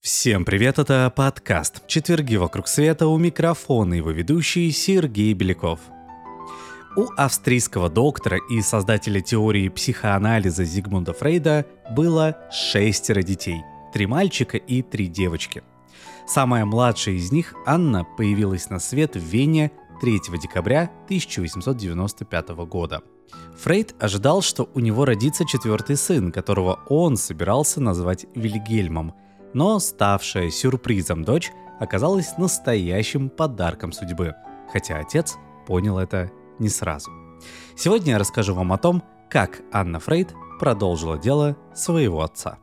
Всем привет, это подкаст «Четверги вокруг света» у микрофона его ведущий Сергей Беляков. У австрийского доктора и создателя теории психоанализа Зигмунда Фрейда было шестеро детей, три мальчика и три девочки. Самая младшая из них, Анна, появилась на свет в Вене 3 декабря 1895 года. Фрейд ожидал, что у него родится четвертый сын, которого он собирался назвать Вильгельмом – но ставшая сюрпризом дочь оказалась настоящим подарком судьбы, хотя отец понял это не сразу. Сегодня я расскажу вам о том, как Анна Фрейд продолжила дело своего отца.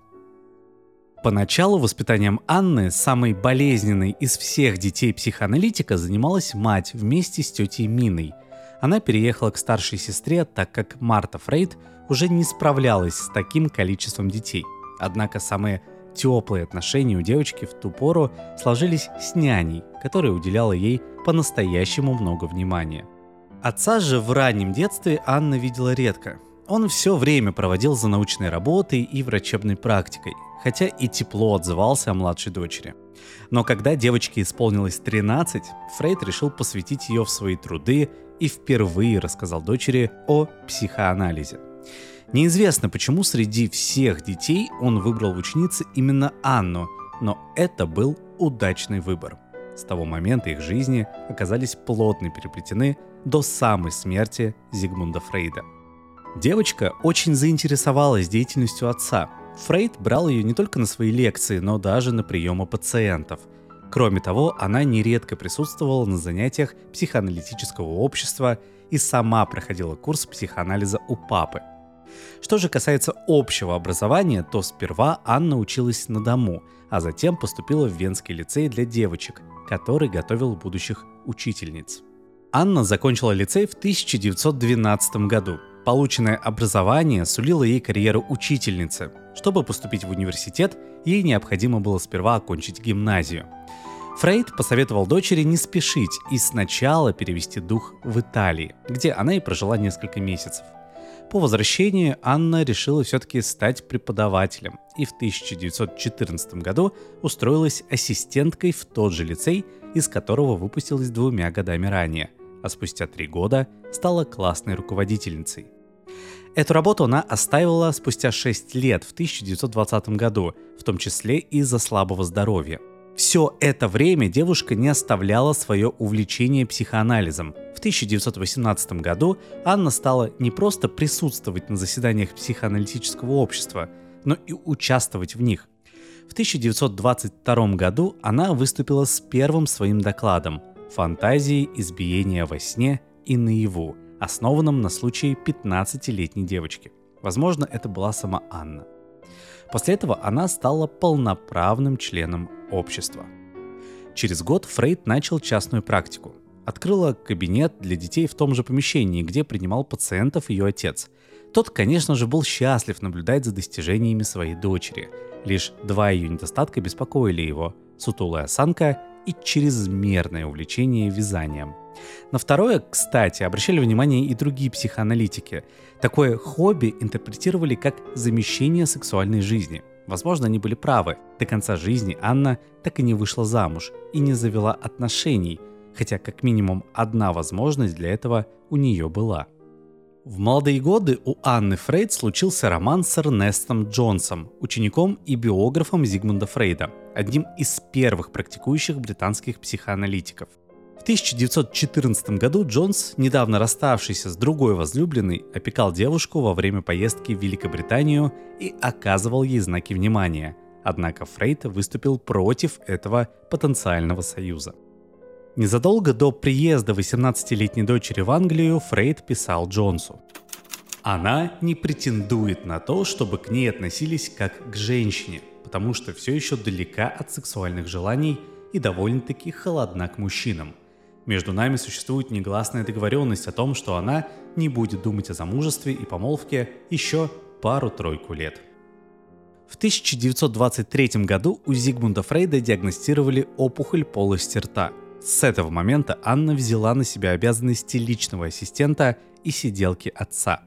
Поначалу воспитанием Анны, самой болезненной из всех детей психоаналитика, занималась мать вместе с тетей Миной. Она переехала к старшей сестре, так как Марта Фрейд уже не справлялась с таким количеством детей. Однако самые Теплые отношения у девочки в ту пору сложились с няней, которая уделяла ей по-настоящему много внимания. Отца же в раннем детстве Анна видела редко. Он все время проводил за научной работой и врачебной практикой, хотя и тепло отзывался о младшей дочери. Но когда девочке исполнилось 13, Фрейд решил посвятить ее в свои труды и впервые рассказал дочери о психоанализе – Неизвестно, почему среди всех детей он выбрал в именно Анну, но это был удачный выбор. С того момента их жизни оказались плотно переплетены до самой смерти Зигмунда Фрейда. Девочка очень заинтересовалась деятельностью отца. Фрейд брал ее не только на свои лекции, но даже на приемы пациентов. Кроме того, она нередко присутствовала на занятиях психоаналитического общества и сама проходила курс психоанализа у папы – что же касается общего образования, то сперва Анна училась на дому, а затем поступила в Венский лицей для девочек, который готовил будущих учительниц. Анна закончила лицей в 1912 году. Полученное образование сулило ей карьеру учительницы. Чтобы поступить в университет, ей необходимо было сперва окончить гимназию. Фрейд посоветовал дочери не спешить и сначала перевести дух в Италии, где она и прожила несколько месяцев – по возвращении Анна решила все-таки стать преподавателем и в 1914 году устроилась ассистенткой в тот же лицей, из которого выпустилась двумя годами ранее, а спустя три года стала классной руководительницей. Эту работу она оставила спустя 6 лет в 1920 году, в том числе из-за слабого здоровья – все это время девушка не оставляла свое увлечение психоанализом. В 1918 году Анна стала не просто присутствовать на заседаниях психоаналитического общества, но и участвовать в них. В 1922 году она выступила с первым своим докладом «Фантазии избиения во сне и наяву», основанном на случае 15-летней девочки. Возможно, это была сама Анна. После этого она стала полноправным членом общества. Через год Фрейд начал частную практику. Открыла кабинет для детей в том же помещении, где принимал пациентов ее отец. Тот, конечно же, был счастлив наблюдать за достижениями своей дочери. Лишь два ее недостатка беспокоили его – сутулая осанка и чрезмерное увлечение вязанием. На второе, кстати, обращали внимание и другие психоаналитики. Такое хобби интерпретировали как замещение сексуальной жизни. Возможно, они были правы. До конца жизни Анна так и не вышла замуж и не завела отношений, хотя как минимум одна возможность для этого у нее была. В молодые годы у Анны Фрейд случился роман с Эрнестом Джонсом, учеником и биографом Зигмунда Фрейда, одним из первых практикующих британских психоаналитиков. В 1914 году Джонс, недавно расставшийся с другой возлюбленной, опекал девушку во время поездки в Великобританию и оказывал ей знаки внимания. Однако Фрейд выступил против этого потенциального союза. Незадолго до приезда 18-летней дочери в Англию Фрейд писал Джонсу. Она не претендует на то, чтобы к ней относились как к женщине, потому что все еще далека от сексуальных желаний и довольно-таки холодна к мужчинам. Между нами существует негласная договоренность о том, что она не будет думать о замужестве и помолвке еще пару-тройку лет. В 1923 году у Зигмунда Фрейда диагностировали опухоль полости рта. С этого момента Анна взяла на себя обязанности личного ассистента и сиделки отца.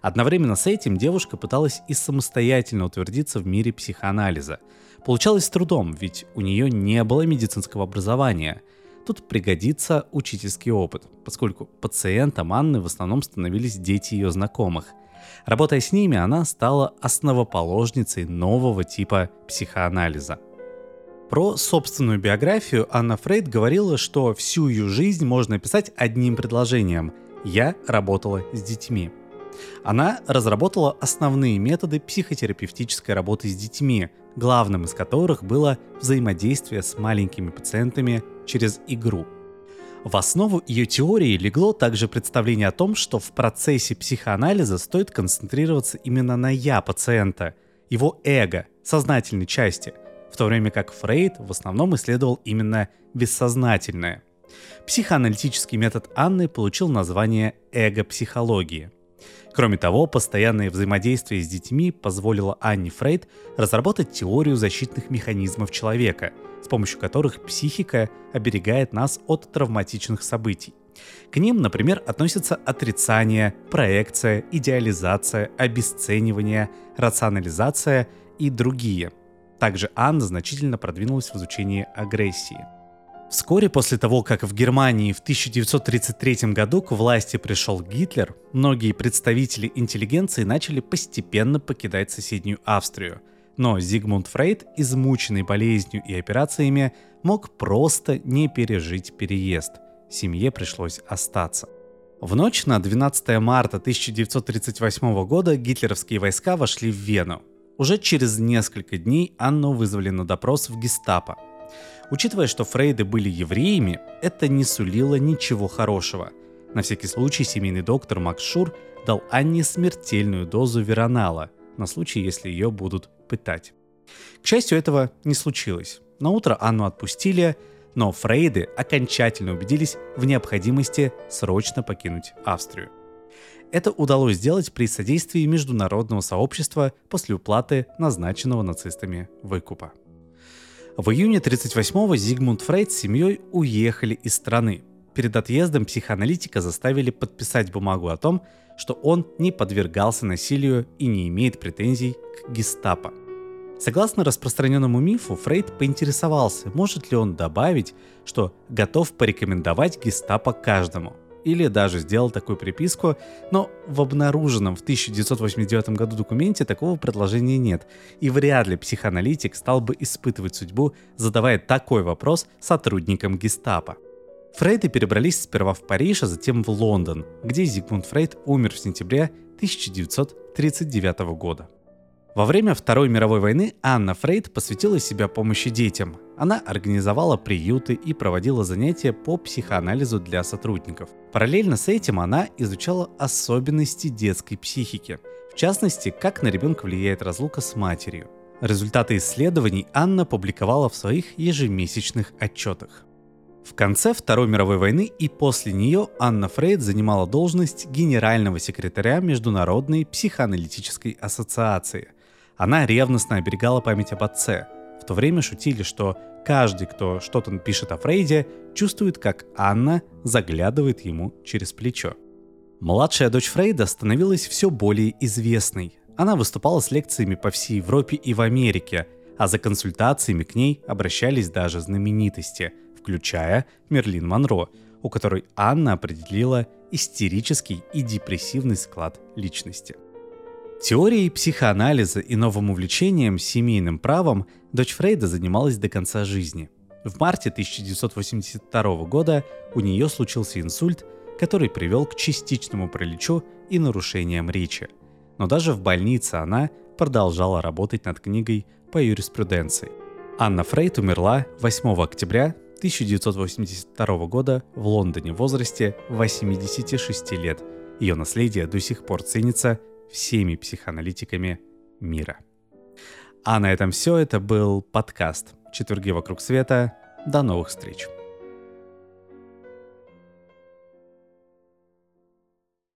Одновременно с этим девушка пыталась и самостоятельно утвердиться в мире психоанализа. Получалось с трудом, ведь у нее не было медицинского образования. Тут пригодится учительский опыт, поскольку пациентом Анны в основном становились дети ее знакомых. Работая с ними, она стала основоположницей нового типа психоанализа. Про собственную биографию Анна Фрейд говорила, что всю ее жизнь можно описать одним предложением «Я работала с детьми». Она разработала основные методы психотерапевтической работы с детьми, главным из которых было взаимодействие с маленькими пациентами через игру. В основу ее теории легло также представление о том, что в процессе психоанализа стоит концентрироваться именно на «я» пациента, его эго, сознательной части – в то время как Фрейд в основном исследовал именно бессознательное. Психоаналитический метод Анны получил название эго-психологии. Кроме того, постоянное взаимодействие с детьми позволило Анне Фрейд разработать теорию защитных механизмов человека, с помощью которых психика оберегает нас от травматичных событий. К ним, например, относятся отрицание, проекция, идеализация, обесценивание, рационализация и другие – также Анна значительно продвинулась в изучении агрессии. Вскоре после того, как в Германии в 1933 году к власти пришел Гитлер, многие представители интеллигенции начали постепенно покидать соседнюю Австрию. Но Зигмунд Фрейд, измученный болезнью и операциями, мог просто не пережить переезд. Семье пришлось остаться. В ночь на 12 марта 1938 года гитлеровские войска вошли в Вену. Уже через несколько дней Анну вызвали на допрос в гестапо. Учитывая, что Фрейды были евреями, это не сулило ничего хорошего. На всякий случай семейный доктор Макс Шур дал Анне смертельную дозу веронала, на случай, если ее будут пытать. К счастью, этого не случилось. На утро Анну отпустили, но Фрейды окончательно убедились в необходимости срочно покинуть Австрию. Это удалось сделать при содействии международного сообщества после уплаты назначенного нацистами выкупа. В июне 1938-го Зигмунд Фрейд с семьей уехали из страны. Перед отъездом психоаналитика заставили подписать бумагу о том, что он не подвергался насилию и не имеет претензий к гестапо. Согласно распространенному мифу, Фрейд поинтересовался, может ли он добавить, что готов порекомендовать гестапо каждому – или даже сделал такую приписку, но в обнаруженном в 1989 году документе такого предложения нет, и вряд ли психоаналитик стал бы испытывать судьбу, задавая такой вопрос сотрудникам гестапо. Фрейды перебрались сперва в Париж, а затем в Лондон, где Зигмунд Фрейд умер в сентябре 1939 года. Во время Второй мировой войны Анна Фрейд посвятила себя помощи детям. Она организовала приюты и проводила занятия по психоанализу для сотрудников. Параллельно с этим она изучала особенности детской психики. В частности, как на ребенка влияет разлука с матерью. Результаты исследований Анна публиковала в своих ежемесячных отчетах. В конце Второй мировой войны и после нее Анна Фрейд занимала должность генерального секретаря Международной психоаналитической ассоциации. Она ревностно оберегала память об отце. В то время шутили, что каждый, кто что-то пишет о Фрейде, чувствует, как Анна заглядывает ему через плечо. Младшая дочь Фрейда становилась все более известной. Она выступала с лекциями по всей Европе и в Америке, а за консультациями к ней обращались даже знаменитости, включая Мерлин Монро, у которой Анна определила истерический и депрессивный склад личности. Теорией психоанализа и новым увлечением семейным правом дочь Фрейда занималась до конца жизни. В марте 1982 года у нее случился инсульт, который привел к частичному параличу и нарушениям речи. Но даже в больнице она продолжала работать над книгой по юриспруденции. Анна Фрейд умерла 8 октября 1982 года в Лондоне в возрасте 86 лет. Ее наследие до сих пор ценится всеми психоаналитиками мира. А на этом все. Это был подкаст «Четверги вокруг света». До новых встреч!